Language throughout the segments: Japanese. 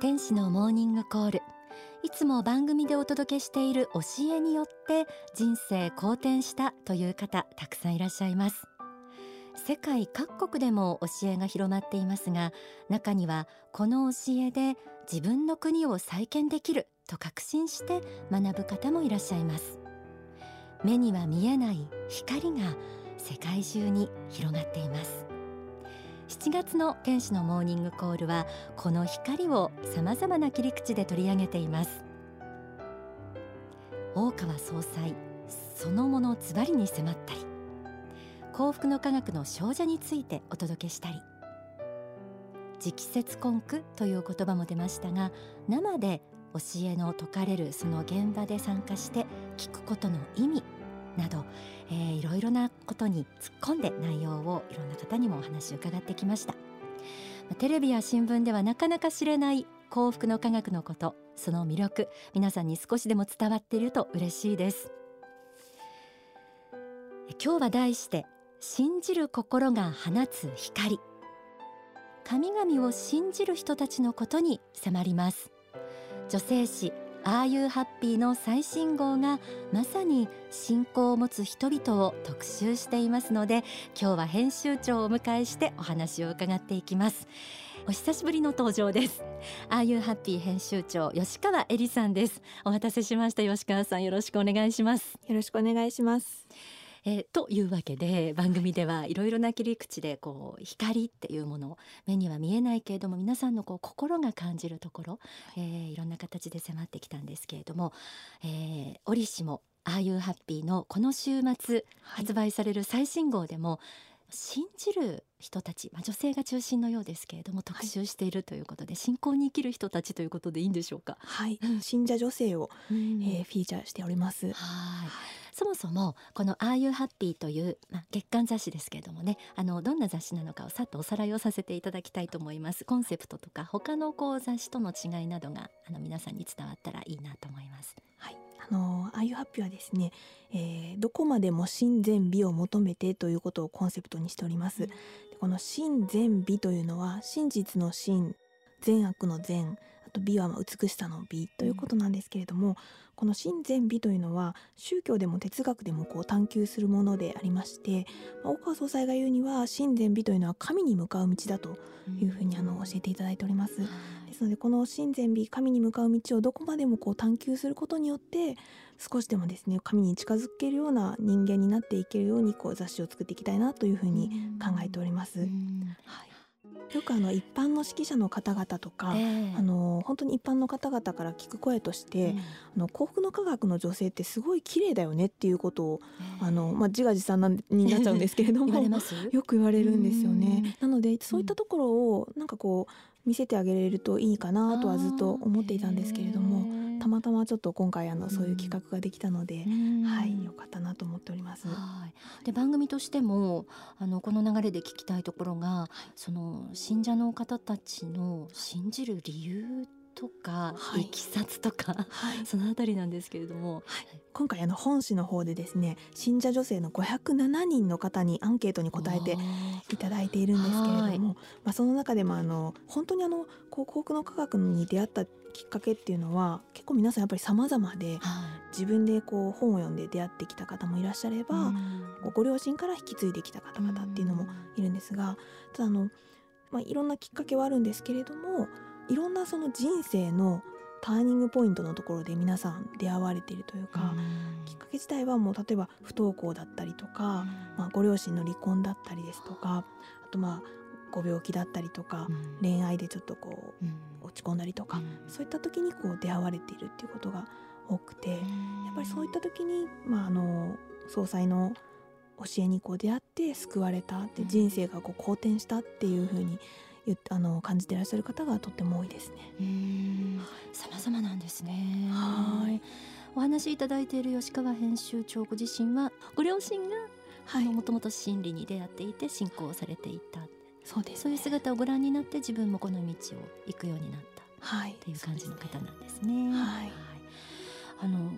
天使のモーニングコール。いつも番組でお届けしている教えによって人生好転したという方たくさんいらっしゃいます。世界各国でも教えが広まっていますが中にはこの教えで自分の国を再建できると確信して学ぶ方もいらっしゃいます。目には見えない光が世界中に広がっています。7月の天使のモーニングコールはこの光を様々な切り口で取り上げています。大川総裁そのものズバリに迫ったり幸福の科学の少女についてお届けしたり直接根句という言葉も出ましたが生で教えの説かれるその現場で参加して聞くことの意味など、えー、いろいろなことに突っ込んで内容をいろんな方にもお話を伺ってきました。テレビや新聞ではなかなか知れない幸福の科学のことその魅力皆さんに少しでも伝わっていると嬉しいです。今日は題して信じる心が放つ光。神々を信じる人たちのことに迫ります。女性誌ああいうハッピーの最新号がまさに信仰を持つ人々を特集していますので今日は編集長をお迎えしてお話を伺っていきます。お久しぶりの登場です。ああいうハッピー編集長吉川恵里さんです。お待たせしました。吉川さんよろしくお願いします。よろしくお願いします。えー、というわけで番組ではい。ろいろな切り口でこう光っていうもの目には見えないけれども皆さんのこう心が感じるところ、えー、いろんな形で迫ってきたんですけれども、えー、折しもああいうハッピーのこの週末発売される最新号でも、はい信じる人たち、まあ、女性が中心のようですけれども特集しているということで、はい、信仰に生きる人たちということでいいんでしょうか？はい、信者女性を、うん、えー、フィーチャーしております。はい。そもそもこの「ああいうハッピー」という、まあ、月刊雑誌ですけれどもねあのどんな雑誌なのかをさっとおさらいをさせていただきたいと思いますコンセプトとか他のこう雑誌との違いなどがあの皆さんに伝わったらいいなと思います。はいあのああいうハッピーはですね、えー、どこまでも真善美を求めてということをコンセプトにしております。うん、この真善美というのは真実の真善悪の善あと美は美しさの美ということなんですけれども、うん、この真善美というのは宗教でも哲学でもこう探求するものでありまして、まあ、大川総裁が言うには真善美というのは神に向かう道だというふうにあの教えていただいております。ですのでこの真善美神に向かう道をどこまでもこう探求することによって少しでもですね神に近づけるような人間になっていけるようにこう雑誌を作っていきたいなというふうに考えております。はいよくあの一般の指揮者の方々とか、えー、あの本当に一般の方々から聞く声として、うん、あの幸福の科学の女性ってすごい綺麗だよねっていうことを、えー、あのまあ自画自賛になっちゃうんですけれども よく言われるんですよね。なのでそういったところをなんかこう見せてあげれるといいかなとはずっと思っていたんですけれどもたまたまちょっと今回あのそういう企画ができたので、はい良かったなと思っております。で番組としてもあのこの流れで聞きたいところが、その信者の方たちの信じる理由とか、はい、いきさつとか、はい、そのあたりなんですけれども、はい、今回あの本誌の方でですね信者女性の507人の方にアンケートに答えていただいているんですけれども、まあ、その中でもあの本当にあの広告の科学に出会ったきっかけっていうのは結構皆さんやっぱり様々で、自分でこう本を読んで出会ってきた方もいらっしゃれば、ご両親から引き継いできた方々っていうのもいるんですがただあの、まあ、いろんなきっかけはあるんですけれどもいろんなその人生のターニングポイントのところで皆さん出会われているというか、きっかけ自体はもう例えば不登校だったりとか、まあ、ご両親の離婚だったりですとかあとまあご病気だったりとか、恋愛でちょっとこう、落ち込んだりとか、そういった時にこう出会われているっていうことが多くて、やっぱりそういった時に、まあ、あの総裁の教えにこう出会って救われたって人生がこう好転したっていうふうにあの感じていらっしゃる方がとっても多いですね。様々なんですね。はい。お話しいただいている吉川編集長ご自身はご両親がもともと心理に出会っていて信仰されていた。そうです、ね、そういう姿をご覧になって自分もこの道を行くようになった、はい、っていう感じの方なんですね。はい。あの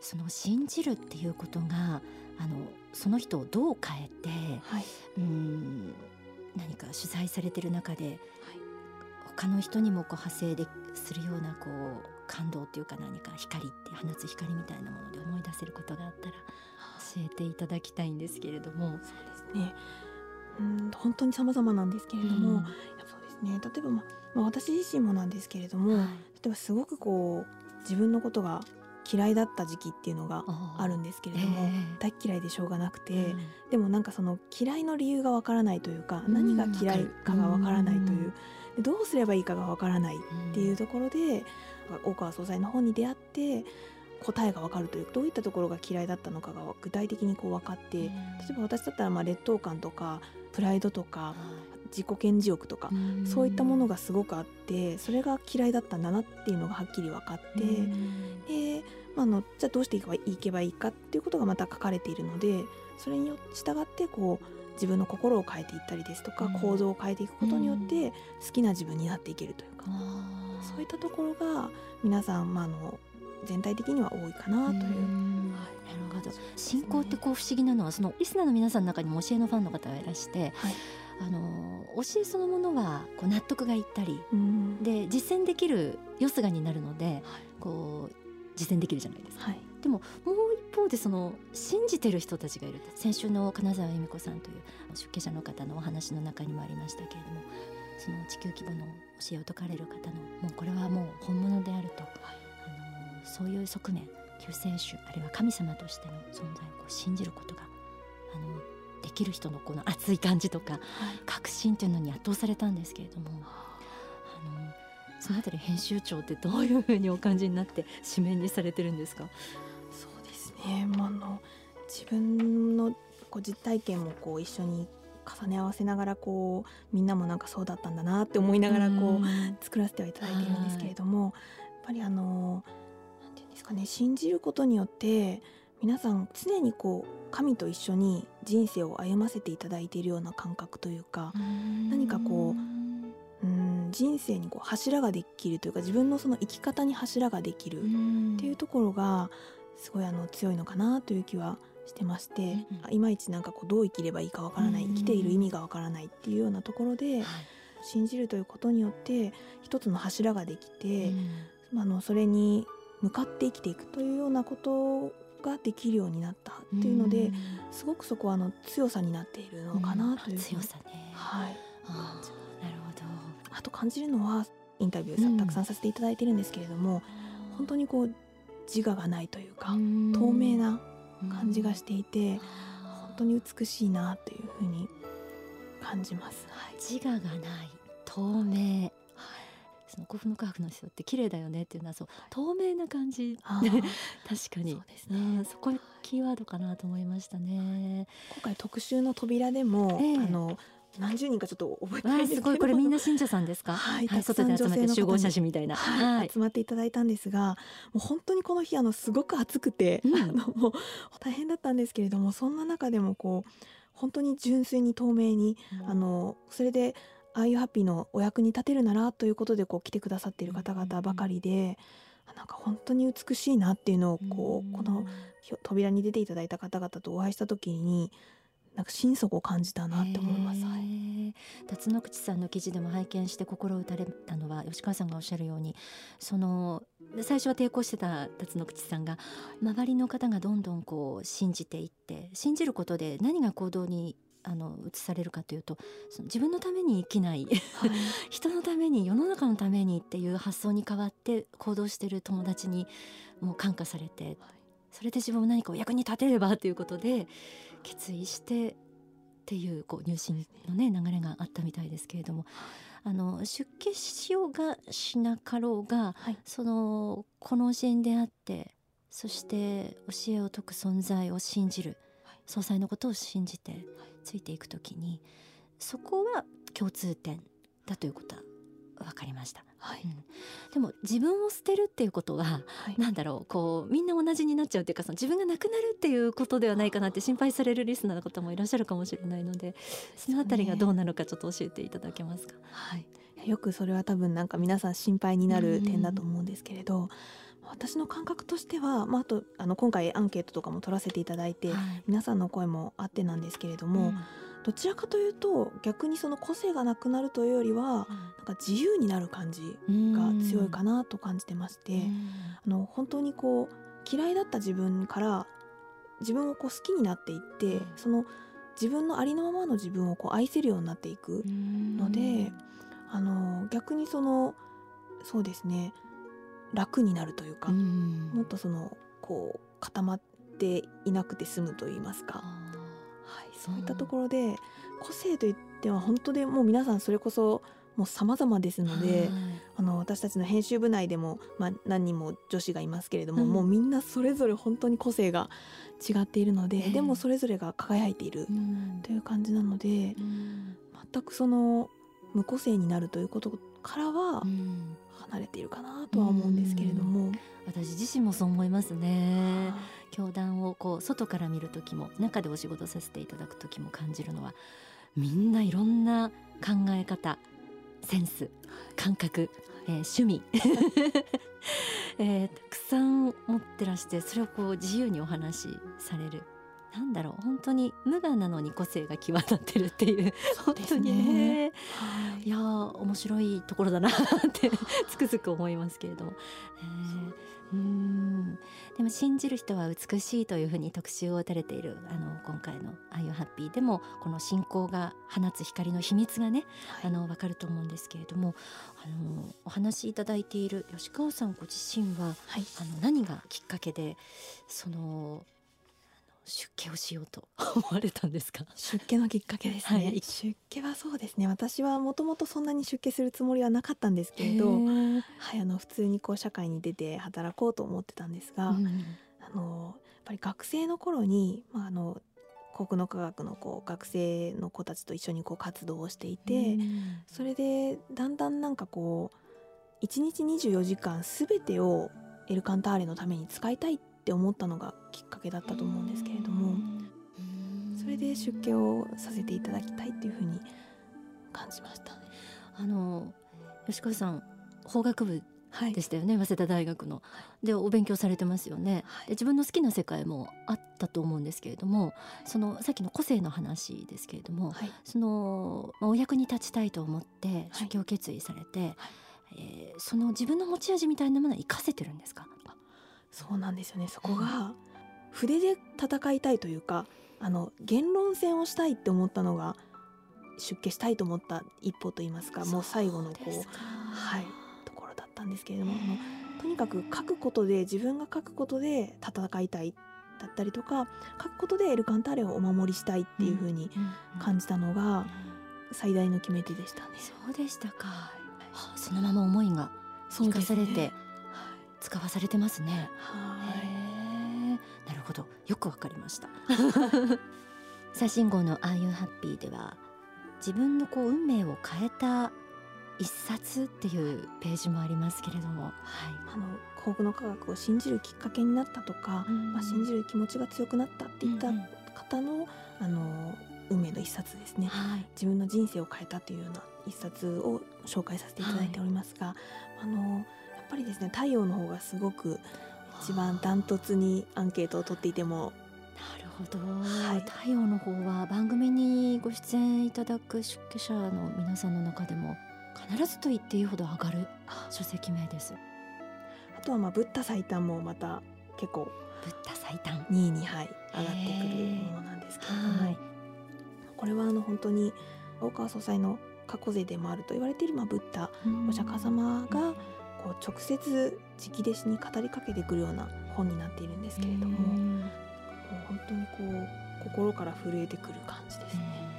その信じるっていうことがあのその人をどう変えて、はい、うん何か取材されてる中で、はい、他の人にもこう派生でするようなこう感動っていうか何か光って放つ光みたいなもので思い出せることがあったら教えていただきたいんですけれども。そうですね。うん本当に様々なんですけれども、うん、そうですね。例えば、ままあ、私自身もなんですけれども、はい、例えばすごくこう自分のことが嫌いだった時期っていうのがあるんですけれども、えー、大嫌いでしょうがなくて、うん、でもなんかその嫌いの理由がわからないというか、うん、何が嫌いかがわからないという、うん、どうすればいいかがわからないっていうところで、大川総裁の本に出会って答えがわかるというどういったところが嫌いだったのかが具体的にこう分かって例えば私だったらまあ劣等感とかプライドとか自己顕示欲とかそういったものがすごくあってそれが嫌いだったんだなっていうのがはっきり分かってあ、のじゃあどうしていけばいいかっていうことがまた書かれているのでそれに従ってこう自分の心を変えていったりですとか、構造を変えていくことによって好きな自分になっていけるというか、そういったところが皆さん、まあ、の全体的には多いかなという。はい、なるほど。信仰ってこう不思議なのはそのリスナーの皆さんの中にも教えのファンの方がいらして、はい、あの教えそのものはこう納得がいったり、で実践できるよすがになるので、はい、こう実践できるじゃないですか。はい、でももう一方でその信じてる人たちがいる先週の金沢由美子さんという出家者の方のお話の中にもありましたけれどもその地球規模の教えを説かれる方のもうこれはもう本物であると、はい、あのそういう側面救世主あるいは神様としての存在をこう信じることがあのできる人のこの熱い感じとか、はい、確信というのに圧倒されたんですけれども。あのそのあたり編集長ってどういうふうにお感じになって紙面にされてるんですか？そうですね、まあ、の自分のこう実体験もこう一緒に重ね合わせながらこうみんなもなんかそうだったんだなって思いながらこう作らせてはいただいているんですけれどもやっぱりあのなんていうんですかね信じることによって皆さん常にこう神と一緒に人生を歩ませていただいているような感覚というか何かこううん人生にこう柱ができるというか自分のその生き方に柱ができるっていうところがすごいあの強いのかなという気はしてまして、うん、いまいちなんかこうどう生きればいいかわからない、生きている意味がわからないっていうようなところで、はい、信じるということによって一つの柱ができて、うん、あのそれに向かって生きていくというようなことができるようになったっていうので、うん、すごくそこはあの強さになっているのかなという、強さね。はい。ああと感じるのはインタビューさ、たくさんさせていただいてるんですけれども、本当にこう自我がないというか、透明な感じがしていて、本当に美しいなっていうふうに感じます。はい、自我がない透明。その古墳の科学の人って綺麗だよねっていうのはそう透明な感じ。確かに。そうですね。そこキーワードかなと思いましたね。今回特集の扉でも、えー、あの何十人かちょっと覚えてないすごい。これみんな信者さんですか？はい、はい、外で集まって集合写真みたいな、はい、集まっていただいたんですが、もう本当にこの日あのすごく暑くて、うん、あのもう大変だったんですけれども、そんな中でもこう本当に純粋に透明に、うん、あのそれでああいうハッピーのお役に立てるならということでこう来てくださっている方々ばかりで、うん、なんか本当に美しいなっていうのをこう、この扉に出ていただいた方々とお会いした時になんか心底感じたなって思います。はい、辰野口さんの記事でも拝見して心打たれたのは吉川さんがおっしゃるようにその最初は抵抗してた辰野口さんが周りの方がどんどんこう信じていって信じることで何が行動にあの移されるかというとその自分のために生きない、はい、人のために世の中のためにっていう発想に変わって行動してる友達にもう感化されて、はい、それで自分も何かお役に立てればということで決意してっていうこう入信のね流れがあったみたいですけれども。あの出家しようがしなかろうが、はい、そのこの教えに出会ってそして教えを説く存在を信じる、はい、総裁のことを信じてついていくときにそこは共通点だということは分かりました。はい、うん、でも自分を捨てるっていうことは、はい、なんだろうこうみんな同じになっちゃうっていうかその自分がなくなるっていうことではないかなって心配されるリスナーの方もいらっしゃるかもしれないのでそのあたりがどうなのかちょっと教えていただけますか？はい、よくそれは多分なんか皆さん心配になる点だと思うんですけれど、私の感覚としては、まあ、あとあの今回アンケートとかも取らせていただいて、はい、皆さんの声もあってなんですけれども、うん、どちらかというと逆にその個性がなくなるというよりはなんか自由になる感じが強いかなと感じてましてあの本当にこう嫌いだった自分から自分をこう好きになっていってその自分のありのままの自分をこう愛せるようになっていくのであの逆にそのそうですね楽になるというかもっとそのこう固まっていなくて済むと言いますか、はい、そういったところで個性といっては本当でもう皆さんそれこそもう様々ですので、あの私たちの編集部内でも、まあ、何人も女子がいますけれども、うん、もうみんなそれぞれ本当に個性が違っているので、えー、でもそれぞれが輝いているという感じなので、うん、全くその無個性になるということからは離れているかなとは思うんですけれども、私自身もそう思いますね。教団をこう外から見る時も中でお仕事させていただく時も感じるのはみんないろんな考え方センス感覚、えー、趣味。えー、たくさん持ってらしてそれをこう自由にお話しされるなんだろう本当に無我なのに個性が際立ってるっていう本当にね、はい、いや面白いところだなって つくづく思いますけれども、え。ー、うん。でも信じる人は美しいというふうに特集を打たれているあの今回の「あ u ハッピー」でもこの信仰が放つ光の秘密がね、はい、あの分かると思うんですけれどもあのお話しいただいている吉川さんご自身は、はい、あの何がきっかけでその出家をしようと 思われたんですか？出家のきっかけですね、はい、出家はそうですね。私はもともとそんなに出家するつもりはなかったんですけれど、はい、あの普通にこう社会に出て働こうと思ってたんですが、うん、あのやっぱり学生の頃に、まあ、あの国の科学のこう学生の子たちと一緒にこう活動をしていて、うん、それでだんだんなんかこう1日24時間全てをエルカンターレのために使いたいってって思ったのがきっかけだったと思うんですけれどもそれで出家をさせていただきたいっていうふうに感じました、あの吉川さん法学部でしたよね、はい、早稲田大学の。でお勉強されてますよね、はい、で自分の好きな世界もあったと思うんですけれどもそのさっきの個性の話ですけれども、はい、その、まあ、お役に立ちたいと思って出家を決意されて、はい、えー、その自分の持ち味みたいなものは生かせてるんですか？そうなんですよね。そこが筆で戦いたいというかあの言論戦をしたいって思ったのが出家したいと思った一歩といいますかもう最後のこうはいところだったんですけれどもとにかく書くことで自分が書くことで戦いたいだったりとか書くことでエルカンターレをお守りしたいっていうふうに感じたのが最大の決め手でしたね。そうでしたか、はあ、そのまま思いが生かされて、使わされてますね。なるほど、よくわかりました。最新号の「あ u ハッピー」では自分のこう運命を変えた一冊っていうページもありますけれども、はい、あの幸福の科学を信じるきっかけになったとか、うん、まあ、信じる気持ちが強くなったっていった方のうん、あの運命の一冊ですね、はい、自分の人生を変えたというような一冊を紹介させていただいておりますが、はい、あのぱりですね太陽の方がすごく一番ダントツにアンケートを取っていても。なるほど、はい、太陽の方は番組にご出演いただく出家者の皆さんの中でも必ずと言っていいほど上がる書籍名です。あとはまあブッダ最短もまた結構ブッダ最短2位に、はい、上がってくるものなんですけれども、はい、これはあの本当に大川総裁の過去勢でもあると言われている、まあ、ブッダお釈迦様が、こう直接直弟子に語りかけてくるような本になっているんですけれどももう本当にこう心から震えてくる感じですね。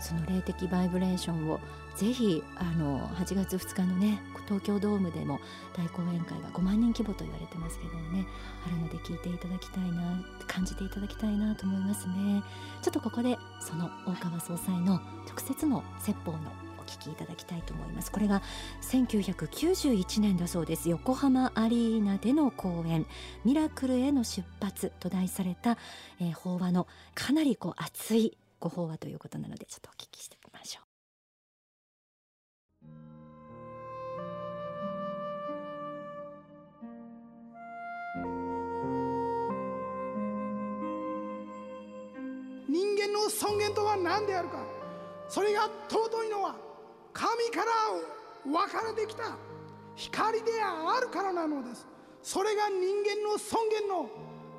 その霊的バイブレーションをぜひあの8月2日のね東京ドームでも大講演会が5万人規模と言われてますけどもねあるので聞いていただきたいな感じていただきたいなと思いますね。ちょっとここでその大川総裁の直接の説法の聞きいただきたいと思います。これが1991年だそうです。横浜アリーナでの公演ミラクルへの出発と題された、えー、法話のかなりこう熱いご法話ということなのでちょっとお聞きしてみましょう。人間の尊厳とは何であるか。それが尊いのは神から分かれてきた。光であるからなのです。それが人間の尊厳の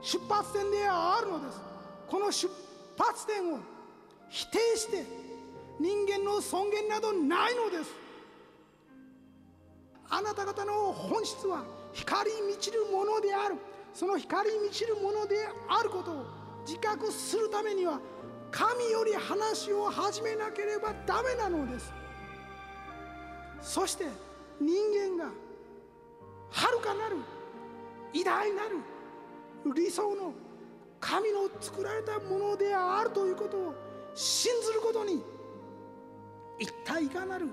出発点であるのです。この出発点を否定して人間の尊厳などないのです。あなた方の本質は光に満ちるものである。その光に満ちるものであることを自覚するためには神より話を始めなければダメなのです。そして人間が遥かなる偉大なる理想の神の作られたものであるということを信ずることに一体いかなる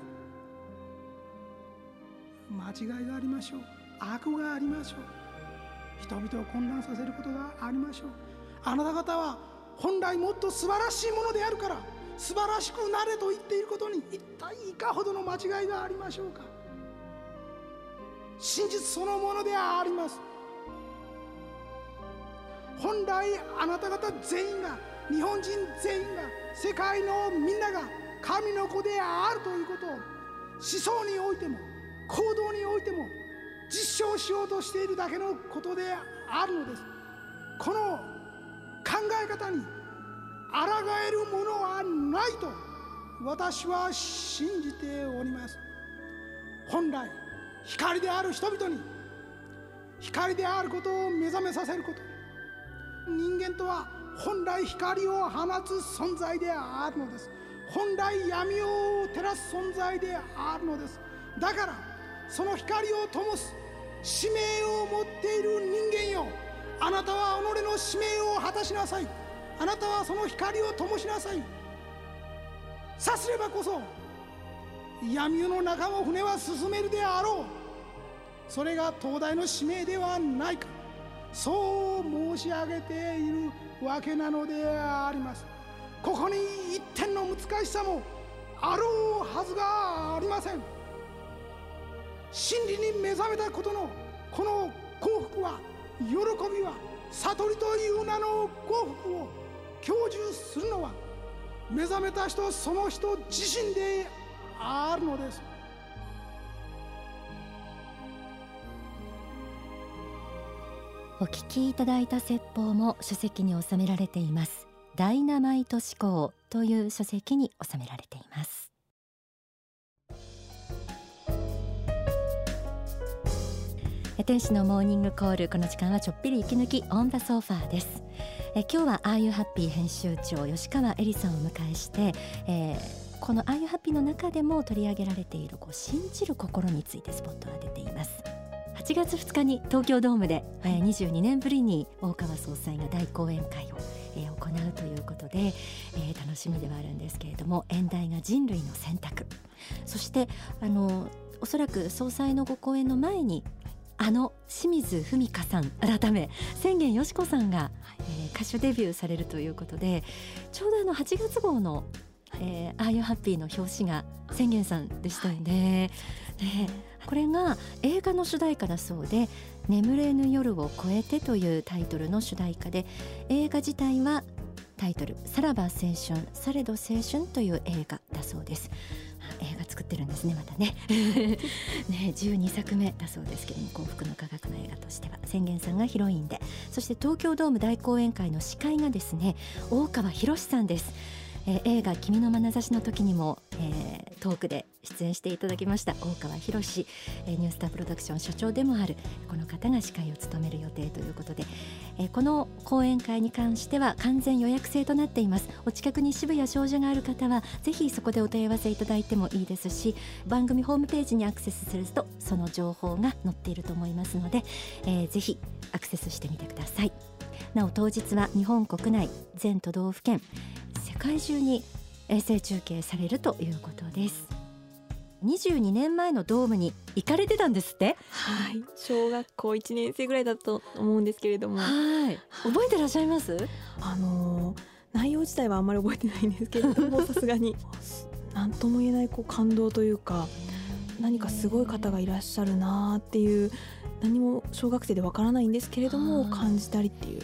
間違いがありましょう。悪がありましょう。人々を混乱させることがありましょう。あなた方は本来もっと素晴らしいものであるから素晴らしくなれと言っていることに一体いかほどの間違いがありましょうか。真実そのものであります。本来あなた方全員が日本人全員が世界のみんなが神の子であるということを思想においても行動においても実証しようとしているだけのことであるのです。この考え方に抗えるものはないと私は信じております。本来光である人々に光であることを目覚めさせること。人間とは本来光を放つ存在であるのです。本来闇を照らす存在であるのです。だからその光を灯す使命を持っている人間よ。あなたは己の使命を果たしなさい。あなたはその光を灯しなさい。さすればこそ闇夜の中を船は進めるであろう。それが東大の使命ではないか。そう申し上げているわけなのであります。ここに一点の難しさもあろうはずがありません。真理に目覚めたことのこの幸福は喜びは悟りという名の幸福を享受するのは目覚めた人その人自身であるのです。お聞きいただいた説法も書籍に収められています。ダイナマイト思考という書籍に収められています。天使のモーニングコールこの時間はちょっぴり息抜きオンダソファーです。え今日はああいうハッピー編集長吉川恵里さんをお迎えして、えー、このああいうハッピーの中でも取り上げられているこう信じる心についてスポットを当てています。8月2日に東京ドームで、えー、22年ぶりに大川総裁が大講演会を、えー、行うということで、えー、楽しみではあるんですけれども演題が人類の選択。そしてあのおそらく総裁のご講演の前にあの清水文香さん改め宣言よしこさんが、はい、えー、歌手デビューされるということでちょうどあの8月号のえー、ああいうハッピーの表紙が宣言さんでしたよね。はい、でこれが映画の主題歌だそうで「眠れぬ夜を越えて」というタイトルの主題歌で映画自体はタイトル「さらば青春されど青春」という映画だそうです。映画作ってるんですねまたね。ね12作目だそうですけども幸福の科学の映画としては。宣言さんがヒロインで。そして東京ドーム大講演会の司会がですね大川博さんです。えー、映画「君の眼差し」の時にも、えー、トークで出演していただきました大川博史、え、ニュースタープロダクション所長でもあるこの方が司会を務める予定ということで、え、この講演会に関しては完全予約制となっています。お近くに渋谷少女がある方はぜひそこでお問い合わせいただいてもいいですし番組ホームページにアクセスするとその情報が載っていると思いますので、えー、ぜひアクセスしてみてください。なお当日は日本国内全都道府県世界中に衛星中継されるということです。22年前のドームに行かれてたんですって？はい。小学校1年生ぐらいだと思うんですけれども。はい。覚えてらっしゃいます？あのー、内容自体はあんまり覚えてないんですけれども さすがに。何とも言えないこう感動というか何かすごい方がいらっしゃるなっていう何も小学生でわからないんですけれども感じたりっていう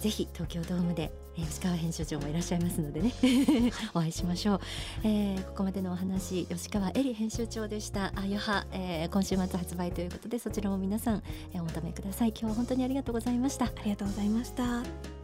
ぜひ東京ドームで吉川編集長もいらっしゃいますのでね お会いしましょう、えー、ここまでのお話吉川恵里編集長でした。あよは、えー、今週末発売ということでそちらも皆さん、えー、お求めください。今日は本当にありがとうございました。ありがとうございました。